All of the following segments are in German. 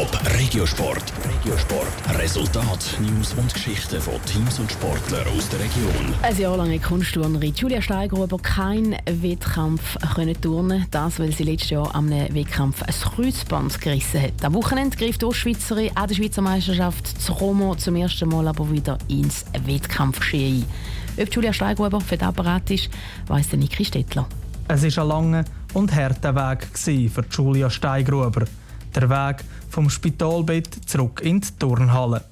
Top Regiosport. Regiosport. Resultat, News und Geschichten von Teams und Sportlern aus der Region. Ein Jahr lang hat Kunstturnerin Julia Steigruber keinen Wettkampf können turnen. Das, weil sie letztes Jahr am Wettkampf ein Kreuzband gerissen hat. Am Wochenende griff die Ostschweizerin an der Schweizer Meisterschaft zu Romo zum ersten Mal aber wieder ins Wettkampfgeschehen ein. Ob Julia Steigruber für den Apparat ist, weiss Niki Stettler. Es war ein langer und harter Weg für Julia Steigruber. Der Weg vom Spitalbett zurück in die Turnhalle.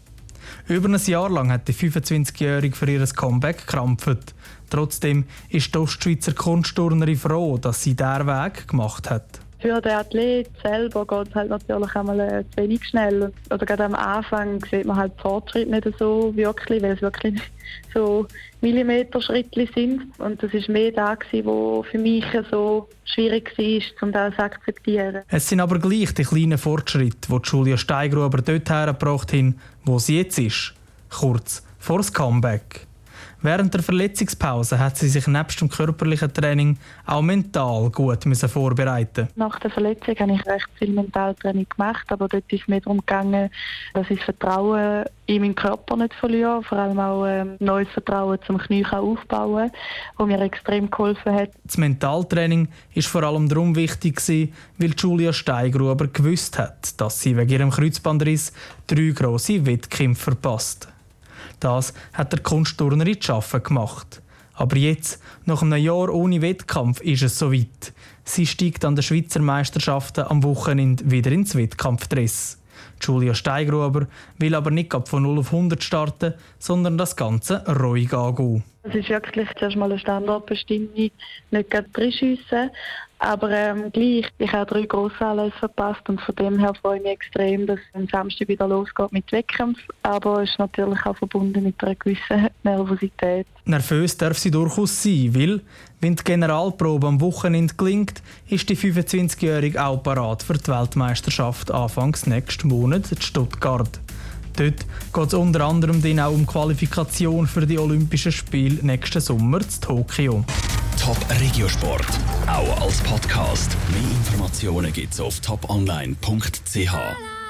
Über ein Jahr lang hat die 25-Jährige für ihr Comeback gekrampft. Trotzdem ist die Ostschweizer Kunstturnerin froh, dass sie diesen Weg gemacht hat. Für den Athlet selber geht es halt natürlich einmal äh, zu wenig schnell. Oder gerade am Anfang sieht man halt Fortschritt nicht so wirklich, weil es wirklich so Millimeter-Schritte sind. Und das ist mehr da gewesen, wo für mich so schwierig war, um das zu akzeptieren. Es sind aber gleich die kleinen Fortschritte, die Julia Steigruber dort hergebracht haben, wo sie jetzt ist. Kurz vor das Comeback. Während der Verletzungspause hat sie sich nebst dem körperlichen Training auch mental gut müssen vorbereiten. Nach der Verletzung habe ich recht viel Mentaltraining gemacht, aber dort ist es mir darum gegangen, dass ich das Vertrauen in meinen Körper nicht verliere, vor allem auch ähm, neues Vertrauen zum Knie aufbauen, das mir extrem geholfen hat. Das Mentaltraining ist vor allem darum wichtig gewesen, weil Julia Steigruber gewusst hat, dass sie wegen ihrem Kreuzbandriss drei grosse Wettkämpfe verpasst. Das hat der Kunstturner in Schaffen gemacht. Aber jetzt, nach einem Jahr ohne Wettkampf, ist es soweit. Sie steigt an den Schweizer Meisterschaften am Wochenende wieder ins Wettkampfdress. Julia Steigruber will aber nicht von 0 auf 100 starten, sondern das Ganze ruhig angehen. Es ist wirklich zuerst mal eine Standortbestimmung, nicht gerade reinschiessen. Aber ähm, gleich, ich habe drei Grossanlässe verpasst und von dem her freue ich mich extrem, dass es am Samstag wieder losgeht mit Wettkampf. Aber es ist natürlich auch verbunden mit einer gewissen Nervosität. Nervös darf sie durchaus sein, weil, wenn die Generalprobe am Wochenende gelingt, ist die 25-Jährige auch parat für die Weltmeisterschaft Anfangs nächsten Monat in Stuttgart. Dort geht es unter anderem dann auch um Qualifikation für die Olympischen Spiele nächsten Sommer in Tokio. Top Regiosport, auch als Podcast. Mehr Informationen gibt es auf toponline.ch.